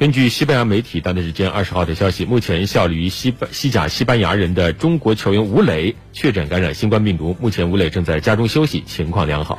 根据西班牙媒体当地时间二十号的消息目前效力于西班西甲西班牙人的中国球员吴磊确诊感染新冠病毒目前吴磊正在家中休息情况良好。